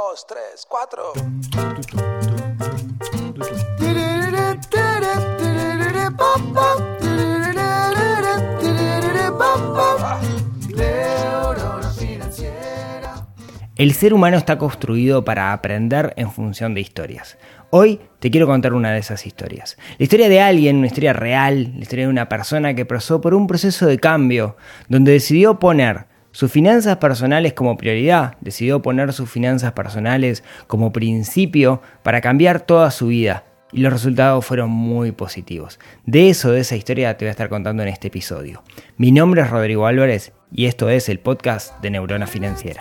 dos, tres, cuatro. El ser humano está construido para aprender en función de historias. Hoy te quiero contar una de esas historias. La historia de alguien, una historia real, la historia de una persona que pasó por un proceso de cambio, donde decidió poner sus finanzas personales como prioridad, decidió poner sus finanzas personales como principio para cambiar toda su vida. Y los resultados fueron muy positivos. De eso, de esa historia, te voy a estar contando en este episodio. Mi nombre es Rodrigo Álvarez y esto es el podcast de Neurona Financiera.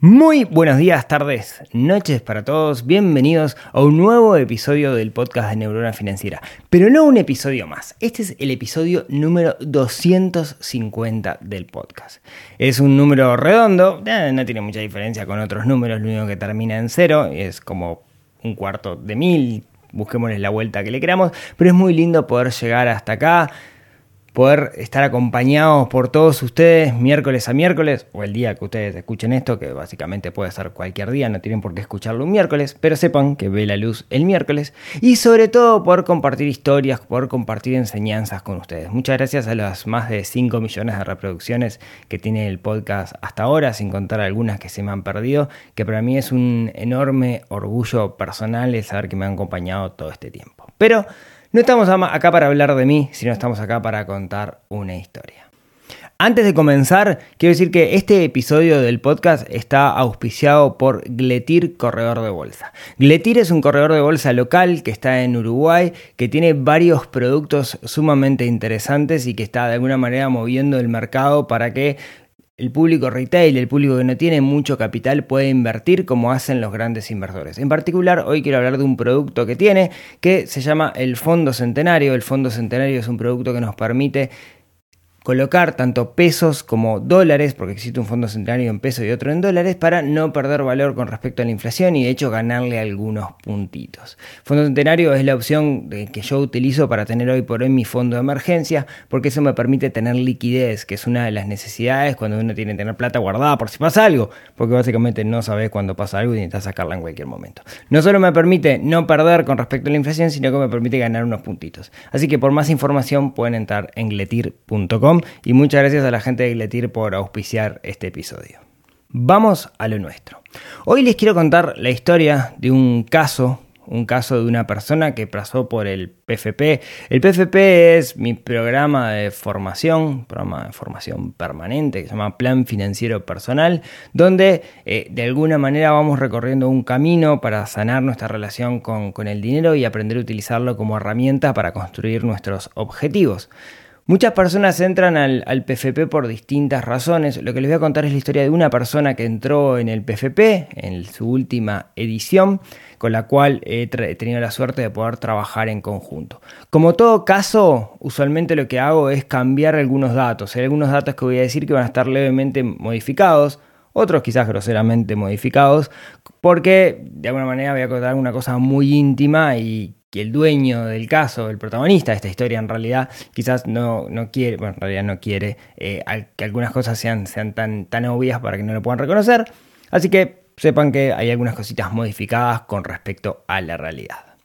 Muy buenos días, tardes, noches para todos. Bienvenidos a un nuevo episodio del podcast de Neurona Financiera. Pero no un episodio más. Este es el episodio número 250 del podcast. Es un número redondo, eh, no tiene mucha diferencia con otros números. Lo único que termina en cero es como un cuarto de mil. Busquémosle la vuelta que le queramos. Pero es muy lindo poder llegar hasta acá poder estar acompañados por todos ustedes miércoles a miércoles, o el día que ustedes escuchen esto, que básicamente puede ser cualquier día, no tienen por qué escucharlo un miércoles, pero sepan que ve la luz el miércoles, y sobre todo poder compartir historias, poder compartir enseñanzas con ustedes. Muchas gracias a las más de 5 millones de reproducciones que tiene el podcast hasta ahora, sin contar algunas que se me han perdido, que para mí es un enorme orgullo personal el saber que me han acompañado todo este tiempo. Pero no estamos acá para hablar de mí, sino estamos acá para contar una historia. Antes de comenzar, quiero decir que este episodio del podcast está auspiciado por Gletir Corredor de Bolsa. Gletir es un corredor de bolsa local que está en Uruguay, que tiene varios productos sumamente interesantes y que está de alguna manera moviendo el mercado para que el público retail, el público que no tiene mucho capital, puede invertir como hacen los grandes inversores. En particular, hoy quiero hablar de un producto que tiene que se llama el Fondo Centenario. El Fondo Centenario es un producto que nos permite colocar tanto pesos como dólares, porque existe un fondo centenario en pesos y otro en dólares, para no perder valor con respecto a la inflación y de hecho ganarle algunos puntitos. Fondo centenario es la opción que yo utilizo para tener hoy por hoy mi fondo de emergencia, porque eso me permite tener liquidez, que es una de las necesidades cuando uno tiene que tener plata guardada por si pasa algo, porque básicamente no sabes cuándo pasa algo y necesitas sacarla en cualquier momento. No solo me permite no perder con respecto a la inflación, sino que me permite ganar unos puntitos. Así que por más información pueden entrar en gletir.com y muchas gracias a la gente de Gletir por auspiciar este episodio. Vamos a lo nuestro. Hoy les quiero contar la historia de un caso, un caso de una persona que pasó por el PFP. El PFP es mi programa de formación, programa de formación permanente que se llama Plan Financiero Personal, donde eh, de alguna manera vamos recorriendo un camino para sanar nuestra relación con, con el dinero y aprender a utilizarlo como herramienta para construir nuestros objetivos. Muchas personas entran al, PFP por distintas razones. Lo que les voy a contar es la historia de una persona que entró en el PFP en su última edición, con la cual he, tenido la suerte de poder trabajar en conjunto. Como todo caso, usualmente lo que hago es cambiar algunos datos. Hay algunos datos que voy a decir que van a estar levemente modificados, otros quizás groseramente modificados, porque de alguna manera voy a contar una cosa muy íntima y que el dueño del caso, el protagonista de esta historia en realidad quizás no, no quiere, bueno, en realidad no quiere eh, que algunas cosas sean, sean tan, tan obvias para que no lo puedan reconocer. Así que sepan que hay algunas cositas modificadas con respecto a la realidad.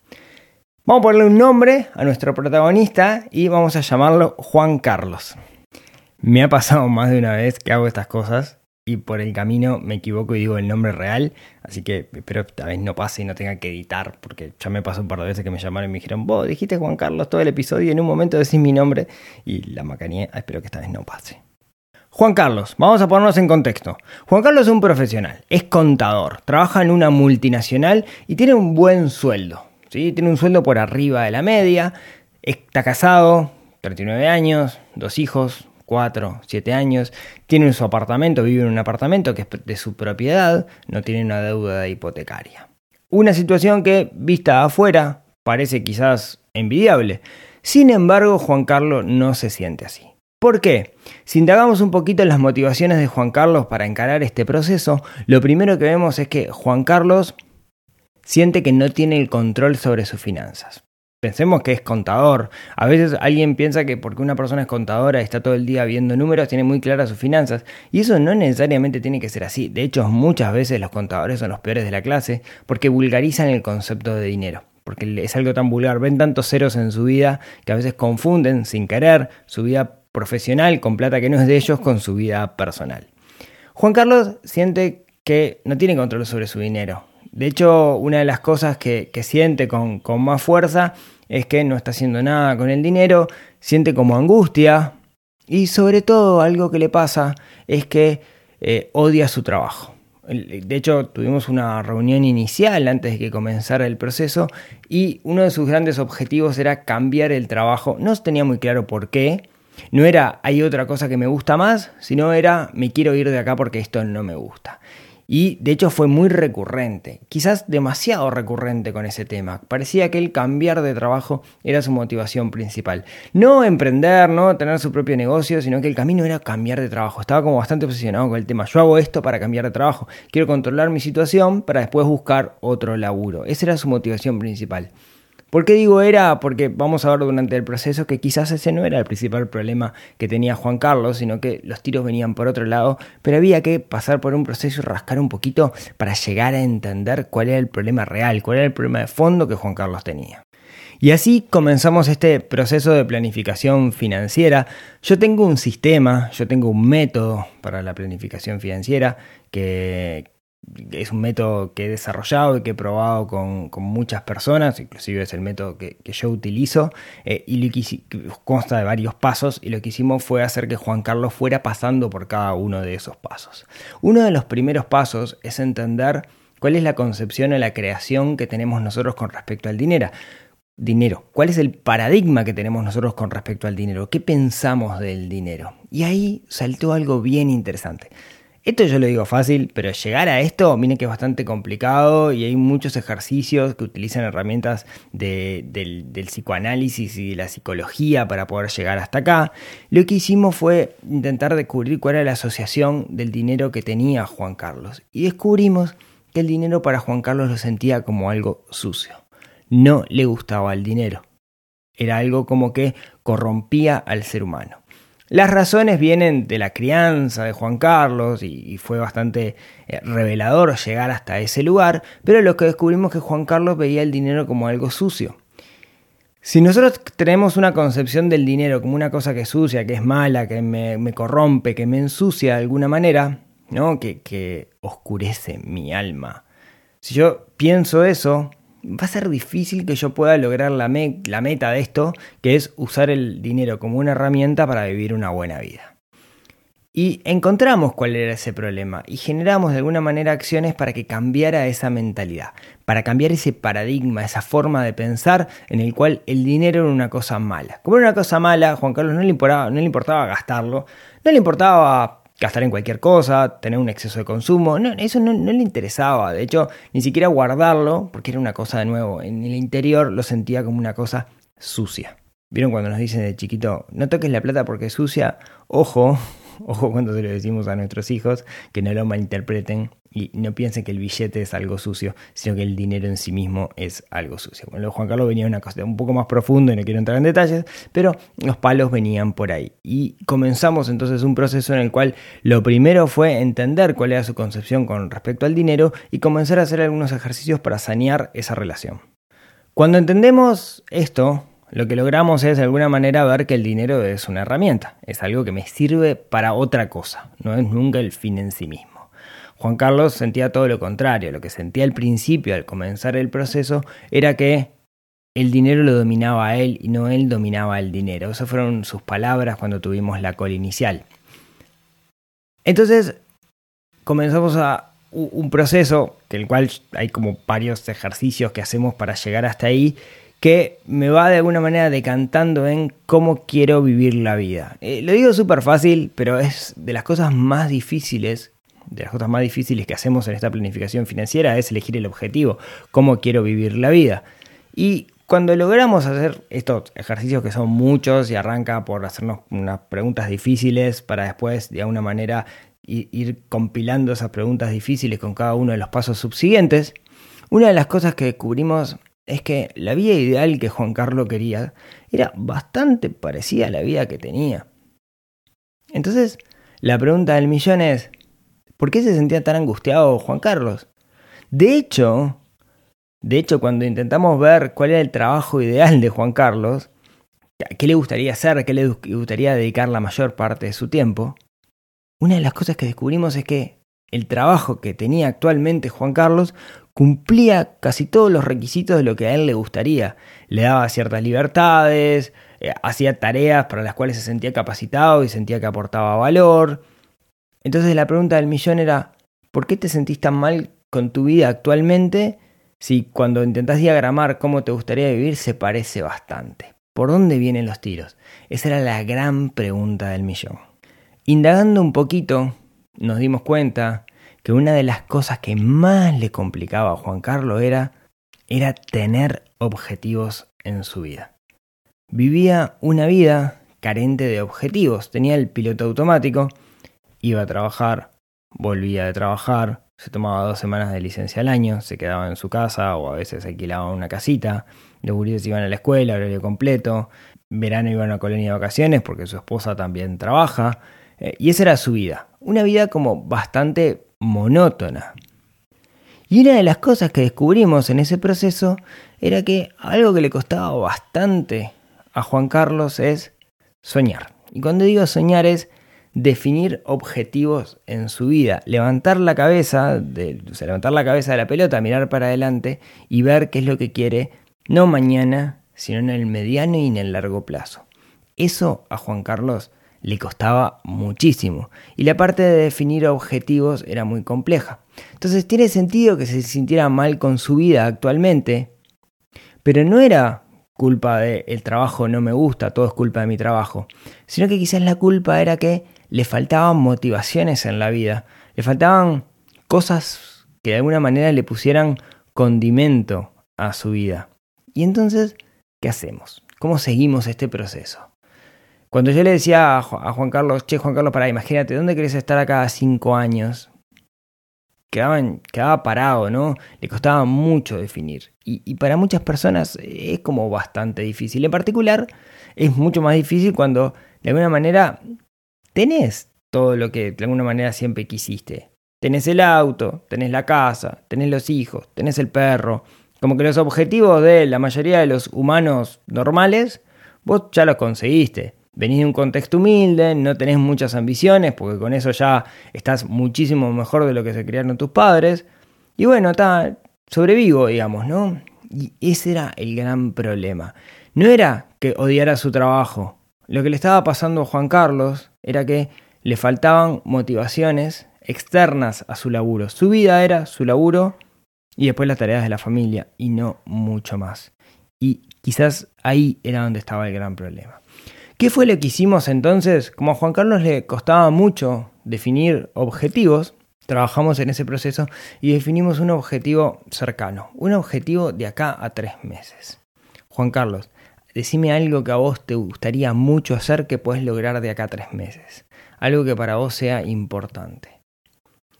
Vamos a ponerle un nombre a nuestro protagonista y vamos a llamarlo Juan Carlos. Me ha pasado más de una vez que hago estas cosas y por el camino me equivoco y digo el nombre real, así que espero esta vez no pase y no tenga que editar, porque ya me pasó un par de veces que me llamaron y me dijeron, vos dijiste Juan Carlos todo el episodio y en un momento decís mi nombre y la macanía, espero que esta vez no pase. Juan Carlos, vamos a ponernos en contexto. Juan Carlos es un profesional, es contador, trabaja en una multinacional y tiene un buen sueldo. ¿sí? Tiene un sueldo por arriba de la media, está casado, 39 años, dos hijos, 4, 7 años, tiene su apartamento, vive en un apartamento que es de su propiedad, no tiene una deuda hipotecaria. Una situación que, vista afuera, parece quizás envidiable. Sin embargo, Juan Carlos no se siente así. ¿Por qué? Si indagamos un poquito en las motivaciones de Juan Carlos para encarar este proceso, lo primero que vemos es que Juan Carlos siente que no tiene el control sobre sus finanzas. Pensemos que es contador. A veces alguien piensa que porque una persona es contadora y está todo el día viendo números, tiene muy claras sus finanzas. Y eso no necesariamente tiene que ser así. De hecho, muchas veces los contadores son los peores de la clase porque vulgarizan el concepto de dinero. Porque es algo tan vulgar. Ven tantos ceros en su vida que a veces confunden sin querer su vida profesional con plata que no es de ellos con su vida personal. Juan Carlos siente que no tiene control sobre su dinero. De hecho, una de las cosas que, siente con, más fuerza es que no está haciendo nada con el dinero, siente como angustia y sobre todo algo que le pasa es que eh, odia su trabajo. De hecho, tuvimos una reunión inicial antes de que comenzara el proceso y uno de sus grandes objetivos era cambiar el trabajo. No tenía muy claro por qué. No era hay otra cosa que me gusta más, sino era me quiero ir de acá porque esto no me gusta. Y de hecho fue muy recurrente, quizás demasiado recurrente con ese tema. Parecía que el cambiar de trabajo era su motivación principal. No emprender, no tener su propio negocio, sino que el camino era cambiar de trabajo. Estaba como bastante obsesionado con el tema. Yo hago esto para cambiar de trabajo. Quiero controlar mi situación para después buscar otro laburo. Esa era su motivación principal. ¿Por qué digo era? Porque vamos a ver durante el proceso que quizás ese no era el principal problema que tenía Juan Carlos, sino que los tiros venían por otro lado, pero había que pasar por un proceso y rascar un poquito para llegar a entender cuál era el problema real, cuál era el problema de fondo que Juan Carlos tenía. Y así comenzamos este proceso de planificación financiera. Yo tengo un sistema, yo tengo un método para la planificación financiera que, es un método que he desarrollado y que he probado con, muchas personas, inclusive es el método que, yo utilizo, eh, y lo consta de varios pasos, y lo que hicimos fue hacer que Juan Carlos fuera pasando por cada uno de esos pasos. Uno de los primeros pasos es entender cuál es la concepción o la creación que tenemos nosotros con respecto al dinero. Dinero. ¿Cuál es el paradigma que tenemos nosotros con respecto al dinero? ¿Qué pensamos del dinero? Y ahí saltó algo bien interesante. Esto yo lo digo fácil, pero llegar a esto, miren que es bastante complicado y hay muchos ejercicios que utilizan herramientas del, psicoanálisis y de la psicología para poder llegar hasta acá. Lo que hicimos fue intentar descubrir cuál era la asociación del dinero que tenía Juan Carlos. Y descubrimos que el dinero para Juan Carlos lo sentía como algo sucio. No le gustaba el dinero. Era algo como que corrompía al ser humano. Las razones vienen de la crianza de Juan Carlos y, fue bastante eh, revelador llegar hasta ese lugar, pero lo que descubrimos es que Juan Carlos veía el dinero como algo sucio. Si nosotros tenemos una concepción del dinero como una cosa que es sucia, que es mala, que me, corrompe, que me ensucia de alguna manera, ¿no? que, que oscurece mi alma. Si yo pienso eso, va a ser difícil que yo pueda lograr la, meta de esto, que es usar el dinero como una herramienta para vivir una buena vida. Y encontramos cuál era ese problema y generamos de alguna manera acciones para que cambiara esa mentalidad, para cambiar ese paradigma, esa forma de pensar en el cual el dinero era una cosa mala. Como era una cosa mala, Juan Carlos no le importaba, no le importaba gastarlo, no le importaba gastar en cualquier cosa, tener un exceso de consumo, no, eso no, le interesaba, de hecho, ni siquiera guardarlo, porque era una cosa de nuevo, en el interior lo sentía como una cosa sucia. ¿Vieron cuando nos dicen de chiquito, no toques la plata porque es sucia? Ojo, ojo cuando se lo decimos a nuestros hijos, que no lo malinterpreten y no piensen que el billete es algo sucio, sino que el dinero en sí mismo es algo sucio. Bueno, Juan Carlos venía una cosa un poco más profundo y no quiero entrar en detalles, pero los palos venían por ahí. Y comenzamos entonces un proceso en el cual lo primero fue entender cuál era su concepción con respecto al dinero y comenzar a hacer algunos ejercicios para sanear esa relación. Cuando entendemos esto, lo que logramos es de alguna manera ver que el dinero es una herramienta, es algo que me sirve para otra cosa, no es nunca el fin en sí mismo. Juan Carlos sentía todo lo contrario, lo que sentía al principio, al comenzar el proceso, era que el dinero lo dominaba a él y no él dominaba el dinero. Esas fueron sus palabras cuando tuvimos la call inicial. Entonces comenzamos a un proceso, que el cual hay como varios ejercicios que hacemos para llegar hasta ahí, que me va de alguna manera decantando en cómo quiero vivir la vida. Eh, lo digo súper fácil, pero es de las cosas más difíciles de las cosas más difíciles que hacemos en esta planificación financiera es elegir el objetivo, cómo quiero vivir la vida. Y cuando logramos hacer estos ejercicios que son muchos y arranca por hacernos unas preguntas difíciles para después de alguna manera ir compilando esas preguntas difíciles con cada uno de los pasos subsiguientes, Una de las cosas que descubrimos es que la vida ideal que Juan Carlos quería era bastante parecida a la vida que tenía. Entonces, la pregunta del millón es, ¿por qué se sentía tan angustiado Juan Carlos? De hecho, de hecho, cuando intentamos ver cuál era el trabajo ideal de Juan Carlos, qué le gustaría hacer, qué le gustaría dedicar la mayor parte de su tiempo, una de las cosas que descubrimos es que el trabajo que tenía actualmente Juan Carlos cumplía casi todos los requisitos de lo que a él le gustaría. Le daba ciertas libertades, eh, hacía tareas para las cuales se sentía capacitado y sentía que aportaba valor. Entonces la pregunta del millón era, ¿por qué te sentís tan mal con tu vida actualmente si cuando intentás diagramar cómo te gustaría vivir se parece bastante? ¿Por dónde vienen los tiros? Esa era la gran pregunta del millón. Indagando un poquito, nos dimos cuenta que una de las cosas que más le complicaba a Juan Carlos era, era tener objetivos en su vida. Vivía una vida carente de objetivos, tenía el piloto automático, iba a trabajar, volvía de trabajar, se tomaba dos semanas de licencia al año, se quedaba en su casa o a veces alquilaba una casita, los gurises iban a la escuela, horario completo, verano iba a una colonia de vacaciones porque su esposa también trabaja, eh, y esa era su vida, una vida como bastante monótona. Y una de las cosas que descubrimos en ese proceso era que algo que le costaba bastante a Juan Carlos es soñar. Y cuando digo soñar es definir objetivos en su vida, levantar la cabeza, de, levantar la cabeza de la pelota, mirar para adelante y ver qué es lo que quiere, no mañana, sino en el mediano y en el largo plazo. Eso a Juan Carlos le costaba muchísimo y la parte de definir objetivos era muy compleja. Entonces tiene sentido que se sintiera mal con su vida actualmente, pero no era culpa de el trabajo no me gusta, todo es culpa de mi trabajo, sino que quizás la culpa era que le faltaban motivaciones en la vida, le faltaban cosas que de alguna manera le pusieran condimento a su vida. Y entonces, ¿qué hacemos? ¿Cómo seguimos este proceso? Cuando yo le decía a Juan Carlos, che, Juan Carlos, pará, imagínate, ¿dónde querés estar a cada cinco años? quedaba parado, ¿no? Le costaba mucho definir. Y, para muchas personas es como bastante difícil. En particular, es mucho más difícil cuando de alguna manera tenés todo lo que de alguna manera siempre quisiste. Tenés el auto, tenés la casa, tenés los hijos, tenés el perro. Como que los objetivos de la mayoría de los humanos normales, vos ya los conseguiste venís de un contexto humilde, no tenés muchas ambiciones, porque con eso ya estás muchísimo mejor de lo que se criaron tus padres. Y bueno, está, sobrevivo, digamos, ¿no? Y ese era el gran problema. No era que odiara su trabajo. Lo que le estaba pasando a Juan Carlos era que le faltaban motivaciones externas a su laburo. Su vida era su laburo y después las tareas de la familia y no mucho más. Y quizás ahí era donde estaba el gran problema. ¿Qué fue lo que hicimos entonces? Como a Juan Carlos le costaba mucho definir objetivos, trabajamos en ese proceso y definimos un objetivo cercano, un objetivo de acá a tres meses. Juan Carlos, decime algo que a vos te gustaría mucho hacer que puedes lograr de acá a tres meses, algo que para vos sea importante.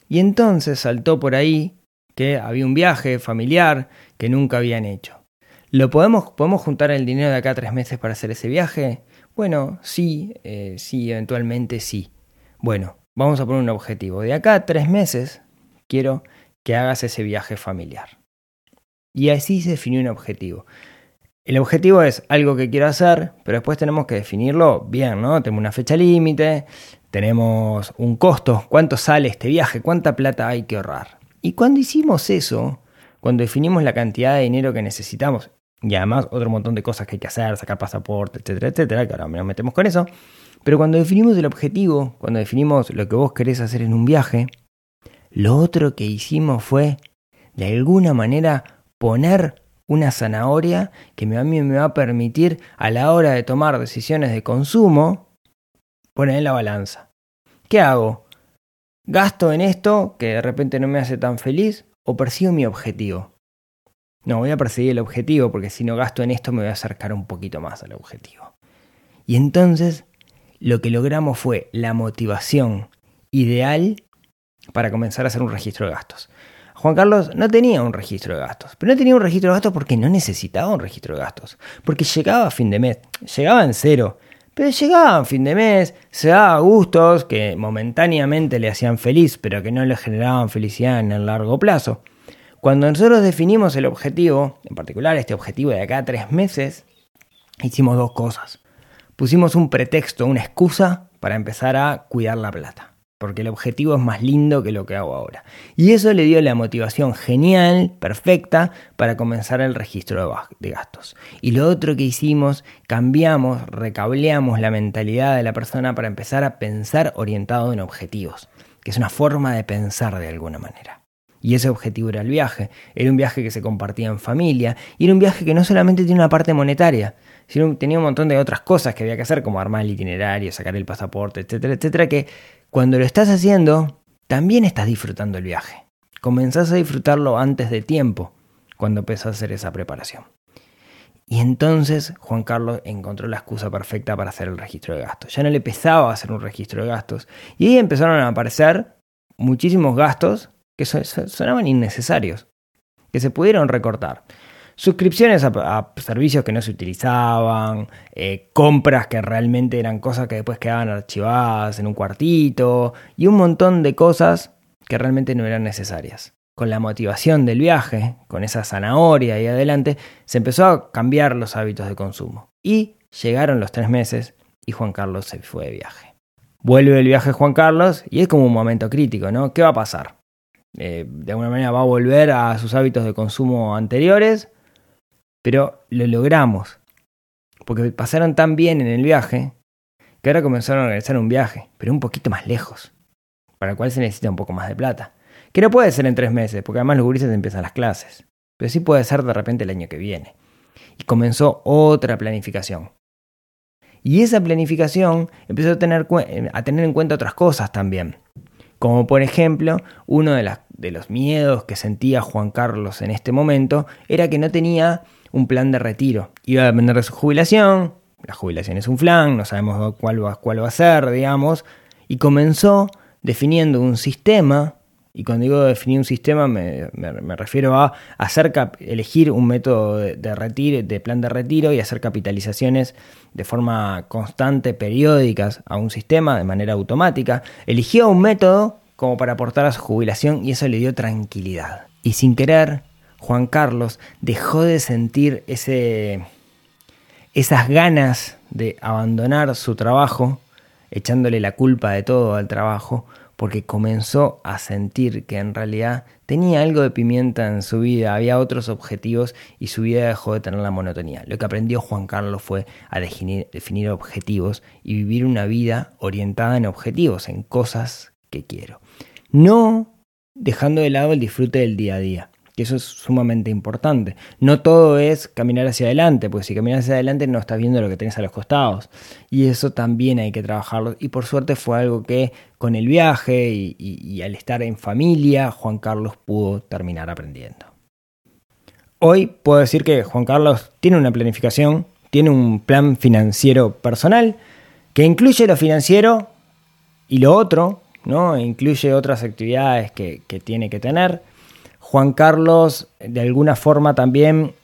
Y entonces saltó por ahí que había un viaje familiar que nunca habían hecho. ¿Lo podemos, podemos juntar el dinero de acá a tres meses para hacer ese viaje? Bueno, sí, eh, sí, eventualmente sí. Bueno, vamos a poner un objetivo. De acá a tres meses quiero que hagas ese viaje familiar. Y así se definió un objetivo. El objetivo es algo que quiero hacer, pero después tenemos que definirlo bien, ¿no? Tenemos una fecha límite, tenemos un costo, cuánto sale este viaje, cuánta plata hay que ahorrar. Y cuando hicimos eso, cuando definimos la cantidad de dinero que necesitamos, y además otro montón de cosas que hay que hacer, sacar pasaporte, etcétera, etcétera, que ahora nos metemos con eso. Pero cuando definimos el objetivo, cuando definimos lo que vos querés hacer en un viaje, lo otro que hicimos fue, de alguna manera, poner una zanahoria que a mí me va a permitir a la hora de tomar decisiones de consumo, poner en la balanza. ¿Qué hago? ¿Gasto en esto que de repente no me hace tan feliz o persigo mi objetivo? No, voy a perseguir el objetivo porque si no gasto en esto me voy a acercar un poquito más al objetivo. Y entonces lo que logramos fue la motivación ideal para comenzar a hacer un registro de gastos. Juan Carlos no tenía un registro de gastos, pero no tenía un registro de gastos porque no necesitaba un registro de gastos, porque llegaba a fin de mes, llegaba en cero, pero llegaba a fin de mes, se daba gustos que momentáneamente le hacían feliz, pero que no le generaban felicidad en el largo plazo. Cuando nosotros definimos el objetivo, en particular este objetivo de acá tres meses, hicimos dos cosas. Pusimos un pretexto, una excusa para empezar a cuidar la plata porque el objetivo es más lindo que lo que hago ahora. Y eso le dio la motivación genial, perfecta, para comenzar el registro de gastos. Y lo otro que hicimos, cambiamos, recableamos la mentalidad de la persona para empezar a pensar orientado en objetivos, que es una forma de pensar de alguna manera. Y ese objetivo era el viaje. Era un viaje que se compartía en familia. Y era un viaje que no solamente tiene una parte monetaria, sino tenía un montón de otras cosas que había que hacer, como armar el itinerario, sacar el pasaporte, etcétera, etcétera, que cuando lo estás haciendo, también estás disfrutando el viaje. Comenzás a disfrutarlo antes de tiempo, cuando empezás a hacer esa preparación. Y entonces Juan Carlos encontró la excusa perfecta para hacer el registro de gastos. Ya no le pesaba hacer un registro de gastos. Y ahí empezaron a aparecer muchísimos gastos que sonaban innecesarios, que se pudieron recortar suscripciones a, servicios que no se utilizaban, eh, compras que realmente eran cosas que después quedaban archivadas en un cuartito y un montón de cosas que realmente no eran necesarias. Con la motivación del viaje, con esa zanahoria ahí adelante, se empezó a cambiar los hábitos de consumo. Y llegaron los tres meses y Juan Carlos se fue de viaje. Vuelve el viaje Juan Carlos y es como un momento crítico, ¿no? ¿Qué va a pasar? Eh, de alguna manera va a volver a sus hábitos de consumo anteriores pero lo logramos. Porque pasaron tan bien en el viaje que ahora comenzaron a organizar un viaje, pero un poquito más lejos, para el cual se necesita un poco más de plata. Que no puede ser en tres meses, porque además los gurises empiezan las clases. Pero sí puede ser de repente el año que viene. Y comenzó otra planificación. Y esa planificación empezó a tener, a tener en cuenta otras cosas también. Como por ejemplo, uno de, los miedos que sentía Juan Carlos en este momento era que no tenía un plan de retiro. Iba a depender de su jubilación, la jubilación es un flan, no sabemos cuál va, cuál va a ser, digamos, y comenzó definiendo un sistema, y cuando digo definir un sistema me, refiero a hacer elegir un método de, retiro, de plan de retiro y hacer capitalizaciones de forma constante, periódicas a un sistema de manera automática. Eligió un método como para aportar a su jubilación y eso le dio tranquilidad. Y sin querer Juan Carlos dejó de sentir ese, esas ganas de abandonar su trabajo, echándole la culpa de todo al trabajo, porque comenzó a sentir que en realidad tenía algo de pimienta en su vida, había otros objetivos y su vida dejó de tener la monotonía. Lo que aprendió Juan Carlos fue a definir, definir objetivos y vivir una vida orientada en objetivos, en cosas que quiero. No dejando de lado el disfrute del día a día que eso es sumamente importante. No todo es caminar hacia adelante, porque si caminas hacia adelante no estás viendo lo que tenés a los costados. Y eso también hay que trabajarlo. Y por suerte fue algo que con el viaje y, al estar en familia, Juan Carlos pudo terminar aprendiendo. Hoy puedo decir que Juan Carlos tiene una planificación, tiene un plan financiero personal que incluye lo financiero y lo otro, ¿no? Incluye otras actividades que, que tiene que tener Juan Carlos de alguna forma también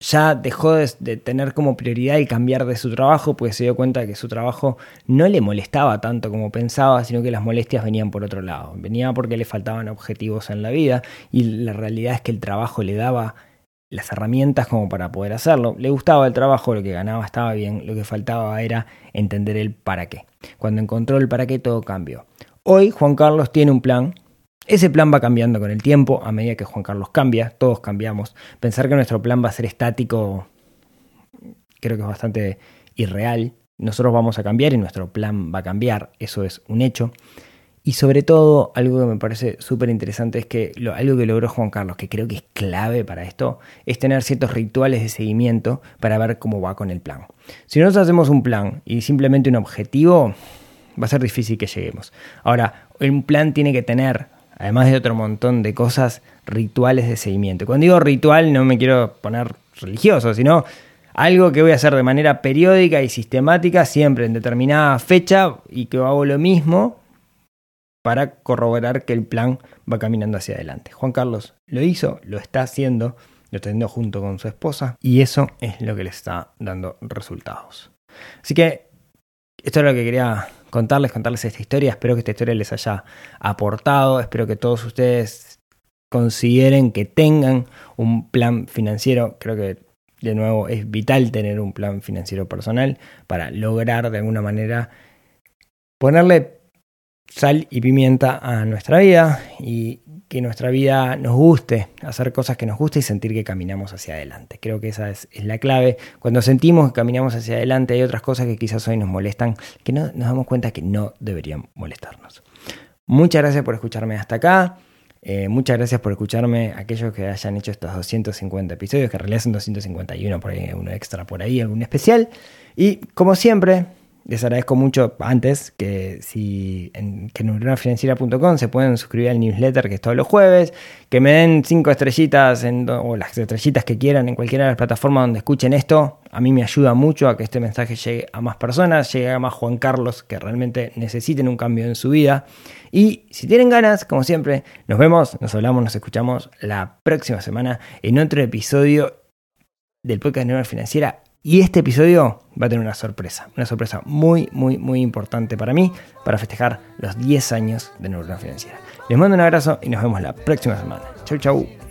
ya dejó de, tener como prioridad el cambiar de su trabajo, pues se dio cuenta de que su trabajo no le molestaba tanto como pensaba, sino que las molestias venían por otro lado. Venía porque le faltaban objetivos en la vida y la realidad es que el trabajo le daba las herramientas como para poder hacerlo. Le gustaba el trabajo, lo que ganaba estaba bien, lo que faltaba era entender el para qué. Cuando encontró el para qué todo cambió. Hoy Juan Carlos tiene un plan ese plan va cambiando con el tiempo, a medida que Juan Carlos cambia, todos cambiamos. Pensar que nuestro plan va a ser estático creo que es bastante irreal. Nosotros vamos a cambiar y nuestro plan va a cambiar, eso es un hecho. Y sobre todo, algo que me parece súper interesante es que algo que logró Juan Carlos, que creo que es clave para esto, es tener ciertos rituales de seguimiento para ver cómo va con el plan. Si nosotros hacemos un plan y simplemente un objetivo, va a ser difícil que lleguemos. Ahora, un plan tiene que tener además de otro montón de cosas, rituales de seguimiento. Cuando digo ritual no me quiero poner religioso, sino algo que voy a hacer de manera periódica y sistemática, siempre en determinada fecha y que hago lo mismo para corroborar que el plan va caminando hacia adelante. Juan Carlos lo hizo, lo está haciendo, lo está haciendo junto con su esposa y eso es lo que le está dando resultados. Así que esto es lo que quería contarles, contarles esta historia. Espero que esta historia les haya aportado, espero que todos ustedes consideren que tengan un plan financiero. Creo que de nuevo es vital tener un plan financiero personal para lograr de alguna manera ponerle sal y pimienta a nuestra vida y que nuestra vida nos guste, hacer cosas que nos guste y sentir que caminamos hacia adelante. Creo que esa es, la clave. Cuando sentimos que caminamos hacia adelante hay otras cosas que quizás hoy nos molestan, que no, nos damos cuenta que no deberían molestarnos. Muchas gracias por escucharme hasta acá. Eh, muchas gracias por escucharme, aquellos que hayan hecho estos 250 episodios, que en realidad son 251, por ahí uno extra por ahí, algún especial. Y como siempre, les agradezco mucho antes que si en que neuronafinanciera.com se pueden suscribir al newsletter que es todos los jueves, que me den cinco estrellitas o las estrellitas que quieran en cualquiera de las plataformas donde escuchen esto. A mí me ayuda mucho a que este mensaje llegue a más personas, llegue a más Juan Carlos que realmente necesiten un cambio en su vida. Y si tienen ganas, como siempre, nos vemos, nos hablamos, nos escuchamos la próxima semana en otro episodio del podcast de Neurona Financiera y este episodio va a tener una sorpresa, una sorpresa muy, muy, muy importante para mí, para festejar los 10 años de Neurona Financiera. Les mando un abrazo y nos vemos la próxima semana. Chau, chau.